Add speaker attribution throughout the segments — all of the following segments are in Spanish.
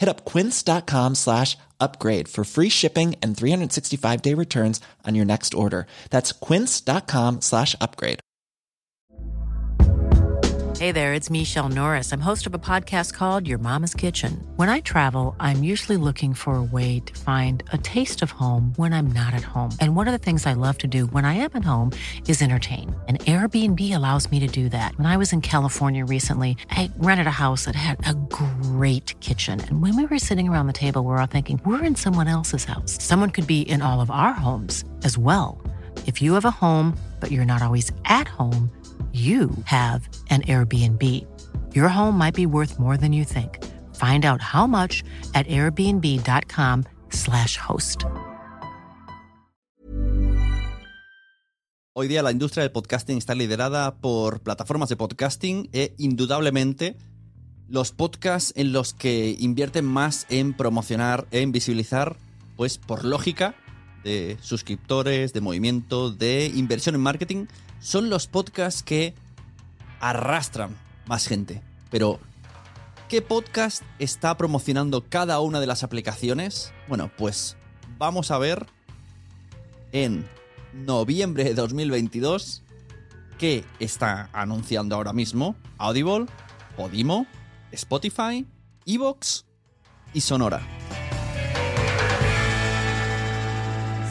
Speaker 1: Hit up quince.com slash upgrade for free shipping and 365 day returns on your next order. That's quince.com slash upgrade.
Speaker 2: Hey there, it's Michelle Norris. I'm host of a podcast called Your Mama's Kitchen. When I travel, I'm usually looking for a way to find a taste of home when I'm not at home. And one of the things I love to do when I am at home is entertain. And Airbnb allows me to do that. When I was in California recently, I rented a house that had a great kitchen. And when we were sitting around the table, we we're all thinking, we're in someone else's house. Someone could be in all of our homes as well. If you have a home, but you're not always at home, you have an Airbnb. Your home might be worth more than you think. Find out how much at airbnb.com/slash host.
Speaker 3: Hoy día la industria del podcasting está liderada por plataformas de podcasting e indudablemente los podcasts en los que invierten más en promocionar, en visibilizar, pues por lógica de suscriptores, de movimiento, de inversión en marketing, son los podcasts que arrastran más gente. Pero, ¿qué podcast está promocionando cada una de las aplicaciones? Bueno, pues vamos a ver en noviembre de 2022 qué está anunciando ahora mismo Audible, Podimo, Spotify, Evox y Sonora.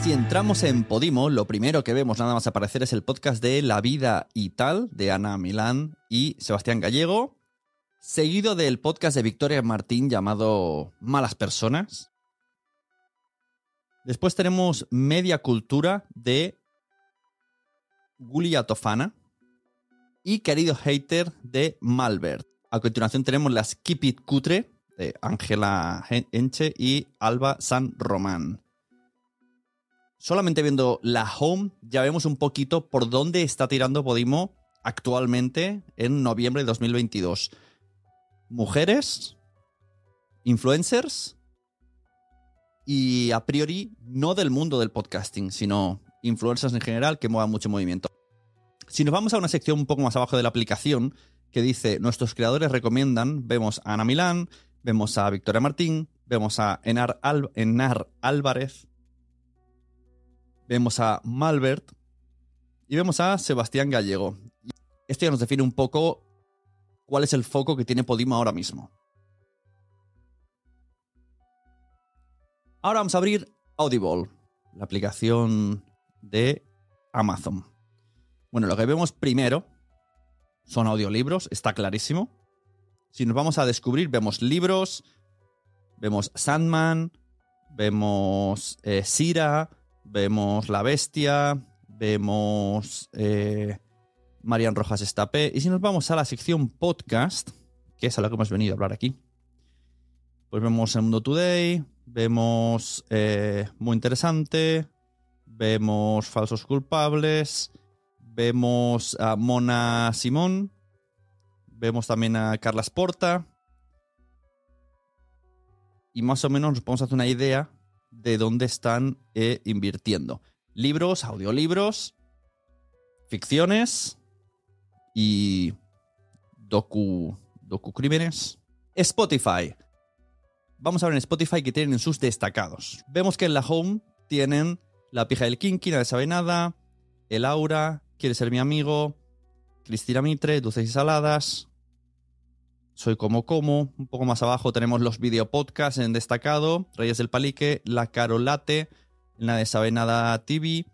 Speaker 3: Si entramos en Podimo, lo primero que vemos nada más aparecer es el podcast de La Vida y Tal, de Ana Milán y Sebastián Gallego, seguido del podcast de Victoria Martín llamado Malas Personas. Después tenemos Media Cultura de Gulia Tofana y Querido Hater de Malbert. A continuación tenemos las Keep It Cutre de Ángela Enche y Alba San Román solamente viendo la home ya vemos un poquito por dónde está tirando Podimo actualmente en noviembre de 2022. Mujeres, influencers y a priori no del mundo del podcasting, sino influencers en general que muevan mucho movimiento. Si nos vamos a una sección un poco más abajo de la aplicación que dice nuestros creadores recomiendan, vemos a Ana Milán, vemos a Victoria Martín, vemos a Enar, Enar Álvarez, vemos a Malbert y vemos a Sebastián Gallego. Esto ya nos define un poco cuál es el foco que tiene Podimo ahora mismo. Ahora vamos a abrir Audible, la aplicación de Amazon. Bueno, lo que vemos primero son audiolibros, está clarísimo. Si nos vamos a descubrir, vemos libros, vemos Sandman, vemos eh, Sira, vemos La Bestia, vemos eh, Marian Rojas Estapé. Y si nos vamos a la sección podcast, que es a la que hemos venido a hablar aquí, pues vemos El Mundo Today, vemos eh, Muy Interesante, vemos falsos culpables, vemos a Mona Simón, vemos también a Carla Sporta. Y más o menos nos podemos hacer una idea de dónde están eh, invirtiendo. Libros, audiolibros, ficciones y docu, crímenes. Spotify. Vamos a ver en Spotify que tienen en sus destacados. Vemos que en la home tienen La pija del Kinky, Nadie sabe nada, El Aura, Quiere ser mi amigo, Cristina Mitre, Dulces y Saladas, Soy como como. Un poco más abajo tenemos los videopodcasts en destacado, Reyes del Palique, La Carolate, Nadie sabe nada TV,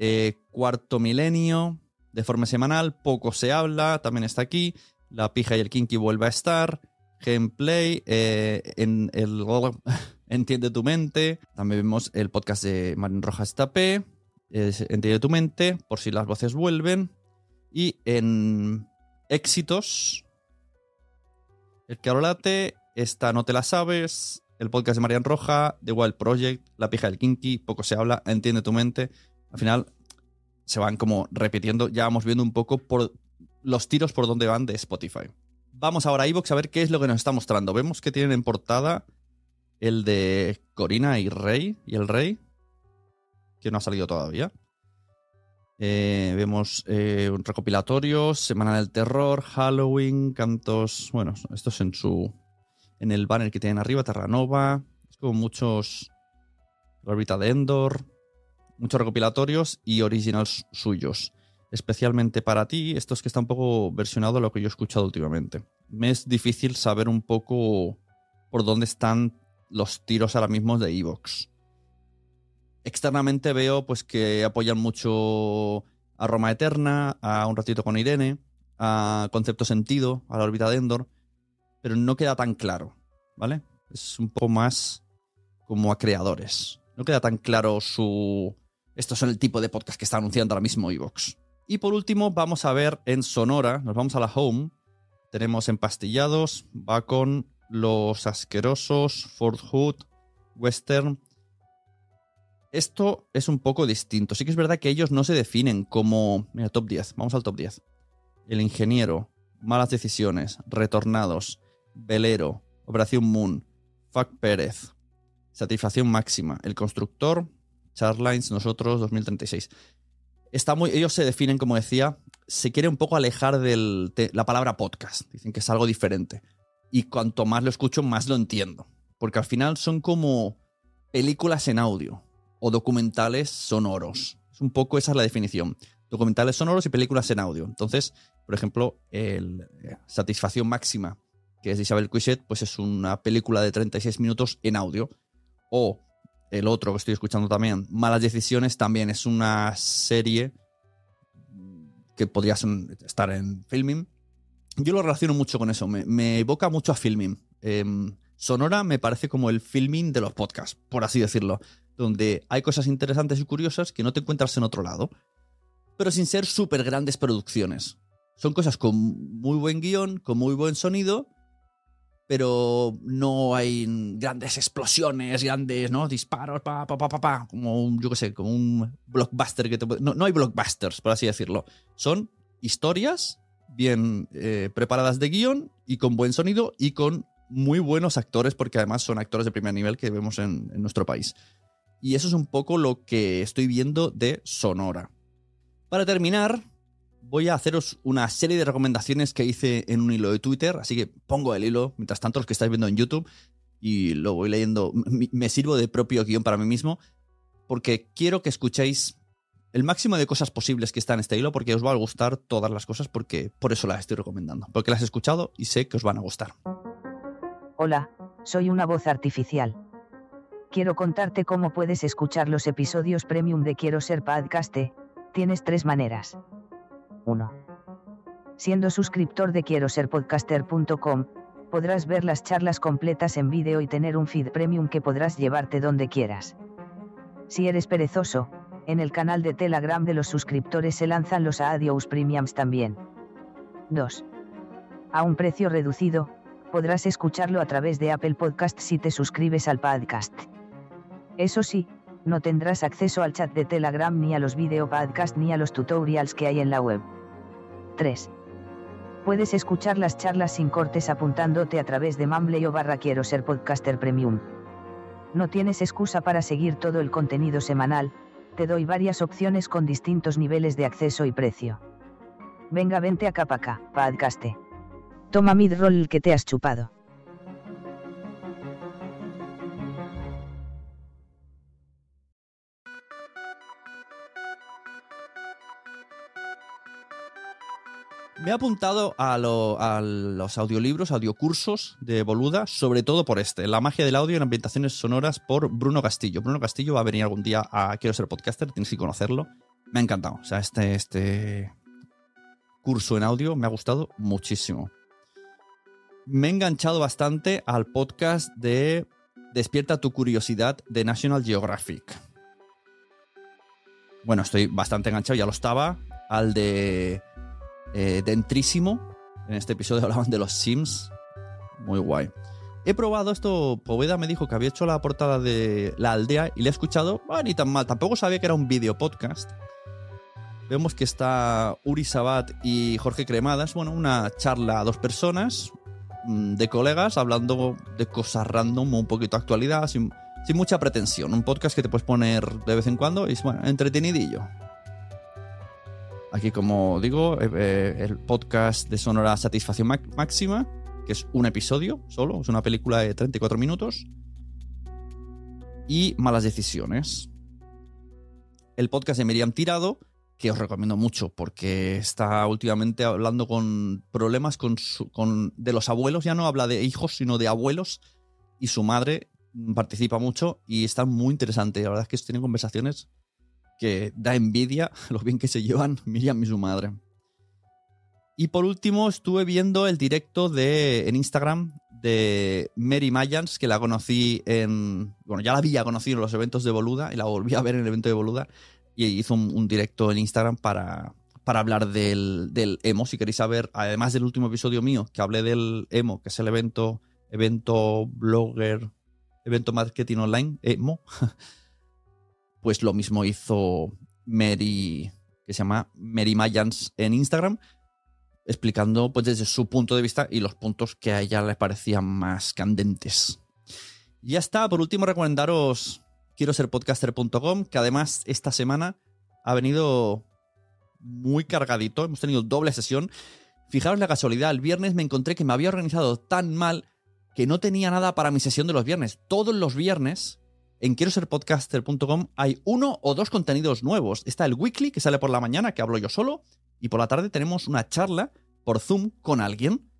Speaker 3: eh, Cuarto Milenio, de forma semanal, Poco se habla, también está aquí, La pija y el Kinky vuelve a estar, gameplay, eh, en el Entiende tu mente. También vemos el podcast de Marín Rojas Tapé, Entiende tu mente, por si las voces vuelven. Y en éxitos, el Carolate, esta no te la sabes, el podcast de Marian Roja, The Wild Project, La pija del Kinky, poco se habla, Entiende tu mente. Al final se van como repitiendo, ya vamos viendo un poco por los tiros por donde van de Spotify. Vamos ahora a iVoox a ver qué es lo que nos está mostrando. Vemos que tienen en portada el de Corina y Rey, y el Rey, que no ha salido todavía. Eh, vemos eh, un recopilatorio, Semana del Terror, Halloween, cantos. Bueno, esto es en su. En el banner que tienen arriba, Terranova. Es como muchos. La órbita de Endor. Muchos recopilatorios y originals suyos especialmente para ti, esto es que está un poco versionado a lo que yo he escuchado últimamente. Me es difícil saber un poco por dónde están los tiros ahora mismo de Evox. Externamente veo pues que apoyan mucho a Roma Eterna, a Un ratito con Irene, a Concepto Sentido, a la órbita de Endor, pero no queda tan claro, ¿vale? Es un poco más como a creadores. No queda tan claro su... Estos son el tipo de podcast que está anunciando ahora mismo Evox. Y por último, vamos a ver en Sonora, nos vamos a la home. Tenemos empastillados, va con los asquerosos, Fort Hood, Western. Esto es un poco distinto. Sí que es verdad que ellos no se definen como. Mira, top 10. Vamos al top 10. El ingeniero, malas decisiones, retornados, velero, Operación Moon, Fuck Pérez, satisfacción máxima, el constructor, Charlines, nosotros, 2036 está muy, ellos se definen, como decía, se quiere un poco alejar de la palabra podcast. Dicen que es algo diferente. Y cuanto más lo escucho, más lo entiendo. Porque al final son como películas en audio o documentales sonoros. Es un poco esa es la definición. Documentales sonoros y películas en audio. Entonces, por ejemplo, el eh, Satisfacción Máxima, que es de Isabel Cuichet, pues es una película de 36 minutos en audio. O el otro que estoy escuchando también, Malas Decisiones, también es una serie que podría estar en filming. Yo lo relaciono mucho con eso, me, evoca mucho a filming. Em, Sonora me parece como el filming de los podcasts, por así decirlo, donde hay cosas interesantes y curiosas que no te encuentras en otro lado, pero sin ser súper grandes producciones. Son cosas con muy buen guion, con muy buen sonido, pero no hay grandes explosiones, grandes ¿no? disparos, pa, pa, pa, pa, como un, yo qué sé, como un blockbuster que te no, no, hay blockbusters, por así decirlo. Son historias bien eh, preparadas de guion y con buen sonido y con muy buenos actores, porque además son actores de primer nivel que vemos en nuestro país. Y eso es un poco lo que estoy viendo de Sonora. Para terminar, voy a haceros una serie de recomendaciones que hice en un hilo de Twitter, así que pongo el hilo, mientras tanto los que estáis viendo en YouTube, y lo voy leyendo, me sirvo de propio guion para mí mismo, porque quiero que escuchéis el máximo de cosas posibles que está en este hilo, porque os va a gustar todas las cosas, porque por eso las estoy recomendando, porque las he escuchado y sé que os van a gustar.
Speaker 4: Hola, soy una voz artificial. Quiero contarte cómo puedes escuchar los episodios premium de Quiero ser Podcaste. Tienes tres maneras. 1. Siendo suscriptor de quiero ser podcaster.com, podrás ver las charlas completas en vídeo y tener un feed premium que podrás llevarte donde quieras. Si eres perezoso, en el canal de Telegram de los suscriptores se lanzan los Adios Premiums también. 2. A un precio reducido, podrás escucharlo a través de Apple Podcast si te suscribes al podcast. Eso sí, No tendrás acceso al chat de Telegram ni a los video podcasts ni a los tutorials que hay en la web. 3. Puedes escuchar las charlas sin cortes apuntándote a través de Mumble o barra Quiero ser podcaster premium. No tienes excusa para seguir todo el contenido semanal, te doy varias opciones con distintos niveles de acceso y precio. Venga, vente acá para acá, podcaste. Toma midroll que te has chupado.
Speaker 3: Me he apuntado a, lo- a los audiolibros, audiocursos de Boluda, sobre todo por este, La magia del audio en ambientaciones sonoras por Bruno Castillo. Bruno Castillo va a venir algún día a Quiero ser podcaster, tienes que conocerlo. Me ha encantado. O sea, este, este curso en audio me ha gustado muchísimo. Me he enganchado bastante al podcast de Despierta tu curiosidad de National Geographic. Bueno, estoy bastante enganchado, ya lo estaba. Al de eh, Dentrísimo. En este episodio hablaban de los Sims. Muy guay. He probado esto. Poveda me dijo que había hecho la portada de La Aldea y le he escuchado. Ah, ni tan mal. Tampoco sabía que era un video podcast. Vemos que está Uri Sabat y Jorge Cremadas. Bueno, una charla a dos personas mm, de colegas hablando de cosas random, un poquito actualidad, sin, sin mucha pretensión. Un podcast que te puedes poner de vez en cuando y es bueno, entretenidillo. Aquí, como digo, eh, eh, el podcast de Sonora Satisfacción Máxima, que es un episodio solo, es una película de 34 minutos. Y Malas Decisiones. El podcast de Miriam Tirado, que os recomiendo mucho porque está últimamente hablando con problemas con su- con, de los abuelos, ya no habla de hijos, sino de abuelos, y su madre participa mucho y está muy interesante. La verdad es que tienen conversaciones que da envidia lo bien que se llevan Miriam y su madre. Y por último, estuve viendo el directo de, en Instagram de Mary Mayans, que la conocí en. Bueno, ya la había conocido en los eventos de Boluda y la volví a ver en el evento de Boluda. Y hizo un, un directo en Instagram para, para hablar del, del emo. Si queréis saber, además del último episodio mío, que hablé del emo, que es el evento, evento blogger, evento marketing online, emo, pues lo mismo hizo Mary, que se llama Mary Mayans en Instagram, explicando pues desde su punto de vista y los puntos que a ella le parecían más candentes. Ya está, por último recomendaros quiero ser podcaster.com, que además esta semana ha venido muy cargadito, hemos tenido doble sesión. Fijaros la casualidad, el viernes me encontré que me había organizado tan mal que no tenía nada para mi sesión de los viernes. Todos los viernes en quiero ser podcaster.com hay uno o dos contenidos nuevos. Está el weekly que sale por la mañana, que hablo yo solo, y por la tarde tenemos una charla por Zoom con alguien,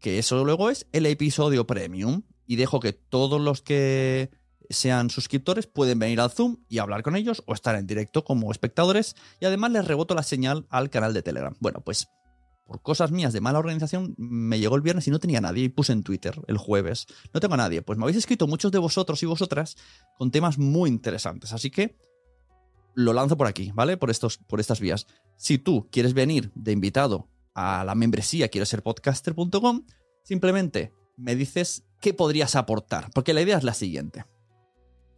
Speaker 3: que eso luego es el episodio premium. Y dejo que todos los que sean suscriptores pueden venir al Zoom y hablar con ellos o estar en directo como espectadores. Y además les reboto la señal al canal de Telegram. Bueno, pues por cosas mías de mala organización, me llegó el viernes y no tenía nadie. Y puse en Twitter el jueves. No tengo a nadie. Pues me habéis escrito muchos de vosotros y vosotras con temas muy interesantes. Así que lo lanzo por aquí, ¿vale? Por, estos, por estas vías. Si tú quieres venir de invitado a la membresía quiero ser podcaster.com, simplemente me dices qué podrías aportar. Porque la idea es la siguiente.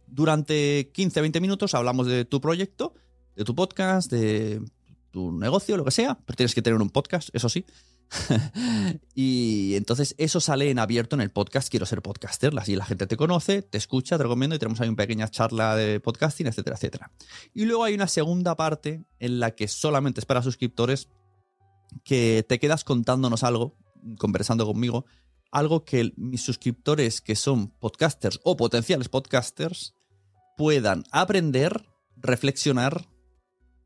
Speaker 3: Durante 15-20 minutos hablamos de tu proyecto, de tu podcast, de tu negocio, lo que sea, pero tienes que tener un podcast, eso sí. y entonces eso sale en abierto en el podcast Quiero ser podcaster. Así la gente te conoce, te escucha, te recomiendo y tenemos ahí una pequeña charla de podcasting, etcétera, etcétera. Y luego hay una segunda parte en la que solamente es para suscriptores que te quedas contándonos algo, conversando conmigo, algo que mis suscriptores que son podcasters o potenciales podcasters puedan aprender, reflexionar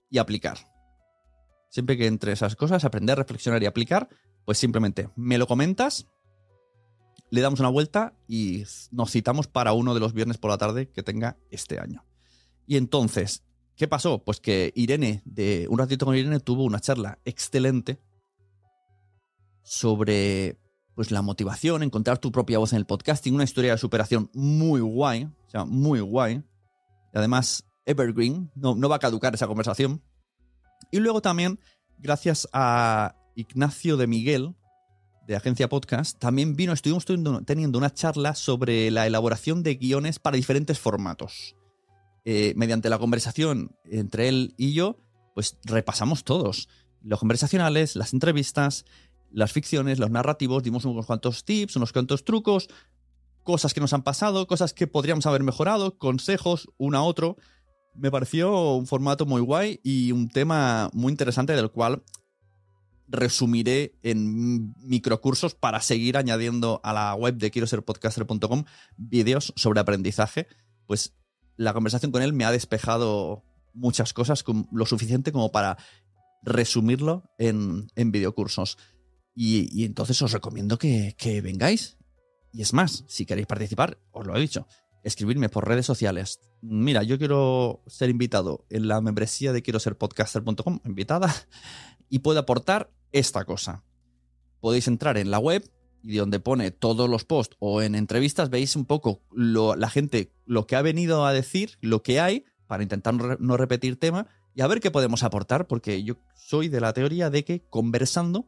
Speaker 3: y aplicar. Siempre que entre esas cosas, aprender, reflexionar y aplicar, pues simplemente me lo comentas, le damos una vuelta y nos citamos para uno de los viernes por la tarde que tenga este año. Y entonces, ¿qué pasó? Pues que Irene, de un ratito con Irene, tuvo una charla excelente sobre pues la motivación, encontrar tu propia voz en el podcasting, una historia de superación muy guay, o sea, muy guay. Y además, Evergreen, no, no va a caducar esa conversación. Y luego también, gracias a Ignacio de Miguel, de Agencia Podcast, también vino, estuvimos teniendo una charla sobre la elaboración de guiones para diferentes formatos. eh, mediante la conversación entre él y yo, pues repasamos todos. Los conversacionales, las entrevistas, las ficciones, los narrativos, dimos unos cuantos tips, unos cuantos trucos, cosas que nos han pasado, cosas que podríamos haber mejorado, consejos, uno a otro. Me pareció un formato muy guay y un tema muy interesante del cual resumiré en microcursos para seguir añadiendo a la web de quiero ser podcaster.com vídeos sobre aprendizaje. Pues la conversación con él me ha despejado muchas cosas, lo suficiente como para resumirlo en, en videocursos. Y, entonces os recomiendo que, vengáis. Y es más, si queréis participar, os lo he dicho, escribirme por redes sociales. Mira, yo quiero ser invitado en la membresía de quiero ser podcaster.com, invitada, y puedo aportar esta cosa. Podéis entrar en la web y donde pone todos los posts o en entrevistas veis un poco la gente, lo que ha venido a decir, lo que hay, para intentar no repetir tema y a ver qué podemos aportar, porque yo soy de la teoría de que conversando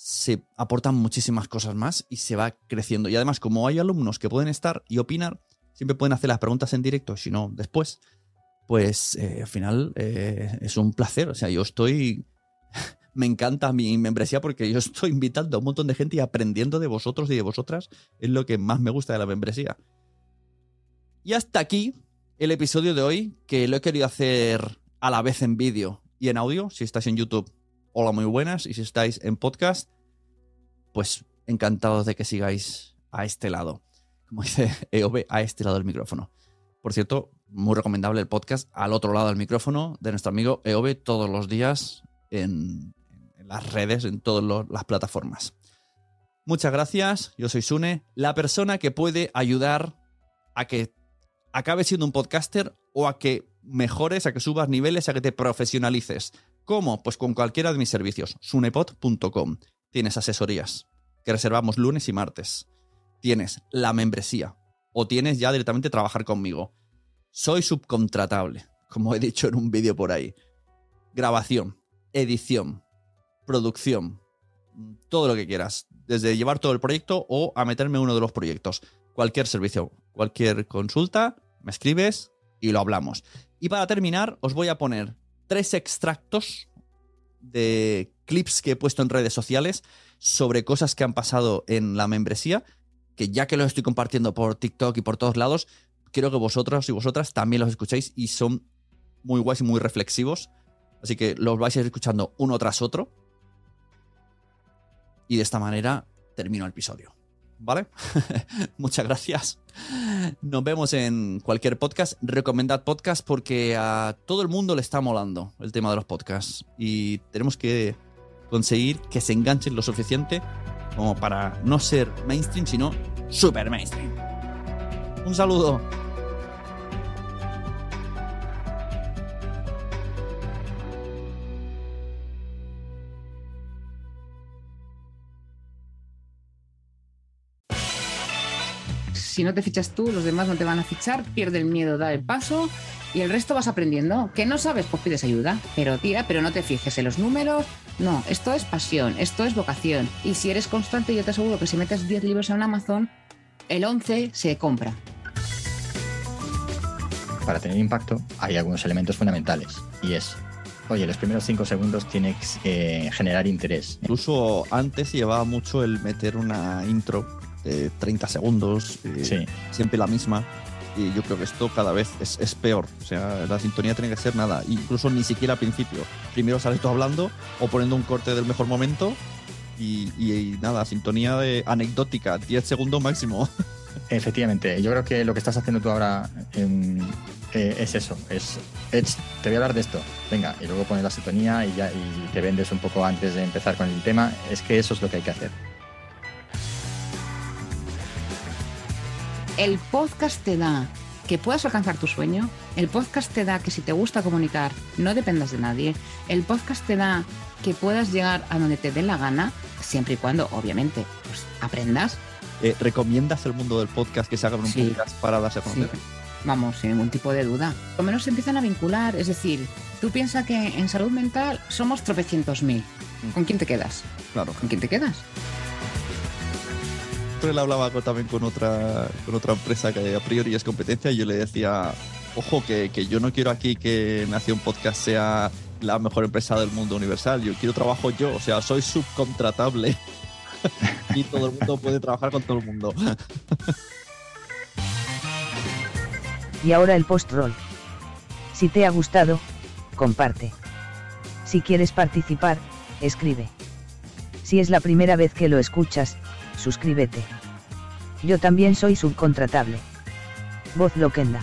Speaker 3: se aportan muchísimas cosas más y se va creciendo. Y además, como hay alumnos que pueden estar y opinar, siempre pueden hacer las preguntas en directo, si no después, pues eh, al final eh, es un placer. O sea, yo estoy... me encanta mi membresía porque yo estoy invitando a un montón de gente y aprendiendo de vosotros y de vosotras. Es lo que más me gusta de la membresía. Y hasta aquí el episodio de hoy, que lo he querido hacer a la vez en vídeo y en audio. Si estáis en YouTube, hola, muy buenas. Y si estáis en podcast, pues encantados de que sigáis a este lado. Como dice EOB, a este lado del micrófono. Por cierto, muy recomendable el podcast al otro lado del micrófono de nuestro amigo EOB todos los días en, las redes, en todas las plataformas. Muchas gracias, yo soy Sune, la persona que puede ayudar a que acabe siendo un podcaster o a que mejores, a que subas niveles, a que te profesionalices. ¿Cómo? Pues con cualquiera de mis servicios, sunepod.com. Tienes asesorías, que reservamos lunes y martes. Tienes la membresía, o tienes ya directamente trabajar conmigo. Soy subcontratable, como he dicho en un vídeo por ahí. Grabación, edición, producción, todo lo que quieras. Desde llevar todo el proyecto o a meterme en uno de los proyectos. Cualquier servicio, cualquier consulta, me escribes y lo hablamos. Y para terminar, os voy a poner tres extractos de clips que he puesto en redes sociales sobre cosas que han pasado en la membresía, que ya que los estoy compartiendo por TikTok y por todos lados, quiero que vosotros y vosotras también los escuchéis y son muy guays y muy reflexivos. Así que los vais a ir escuchando uno tras otro. Y de esta manera termino el episodio. ¿Vale? Muchas gracias. Nos vemos en cualquier podcast. Recomendad podcast porque a todo el mundo le está molando el tema de los podcasts. Y tenemos que conseguir que se enganchen lo suficiente como para no ser mainstream, sino super mainstream. Un saludo.
Speaker 5: Si no te fichas tú, los demás no te van a fichar, pierde el miedo, da el paso y el resto vas aprendiendo. ¿Que no sabes? Pues pides ayuda. Pero tira, pero no te fijes en los números. No, esto es pasión, esto es vocación. Y si eres constante, yo te aseguro que si metes 10 libros en Amazon, el 11 se compra.
Speaker 6: Para tener impacto hay algunos elementos fundamentales y es Oye, los primeros 5 segundos tienes que generar interés.
Speaker 3: Incluso antes llevaba mucho el meter una intro 30 segundos, eh, siempre la misma. Y yo creo que esto cada vez es, peor. O sea, la sintonía tiene que ser nada, incluso ni siquiera al principio. Primero sales tú hablando o poniendo un corte del mejor momento y, nada, sintonía de anecdótica, 10 segundos máximo.
Speaker 6: Efectivamente, yo creo que lo que estás haciendo tú ahora em, eh, es eso, es, te voy a hablar de esto, venga, y luego pones la sintonía y, ya, y te vendes un poco antes de empezar con el tema, es que eso es lo que hay que hacer.
Speaker 5: El podcast te da que puedas alcanzar tu sueño. El podcast te da que si te gusta comunicar, no dependas de nadie. El podcast te da que puedas llegar a donde te dé la gana, siempre y cuando, obviamente, pues aprendas.
Speaker 3: Eh, ¿Recomiendas el mundo del podcast que se haga un podcast para darse a conocer?
Speaker 5: Vamos, sin ningún tipo de duda. Por lo menos se empiezan a vincular. Es decir, tú piensas que en salud mental somos tropecientos mil. Mm. ¿Con quién te quedas?
Speaker 3: Claro.
Speaker 5: ¿Con quién te quedas?
Speaker 3: Él hablaba también con otra, con otra empresa que a priori es competencia y yo le decía, Ojo, que, que yo no quiero aquí que Nación Podcast sea la mejor empresa del mundo universal. Yo quiero trabajo yo, o sea, soy subcontratable. y todo el mundo puede trabajar con todo el mundo.
Speaker 4: Y ahora el post-roll. Si te ha gustado, comparte. Si quieres participar, escribe. Si es la primera vez que lo escuchas, suscríbete. Yo también soy subcontratable. Voz Loquenda.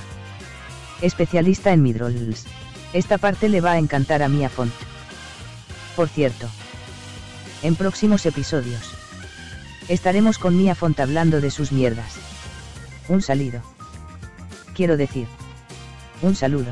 Speaker 4: Especialista en midrolls. Esta parte le va a encantar a Mia Font. Por cierto. En próximos episodios. Estaremos con Mia Font hablando de sus mierdas. Un salido. Quiero decir. Un saludo.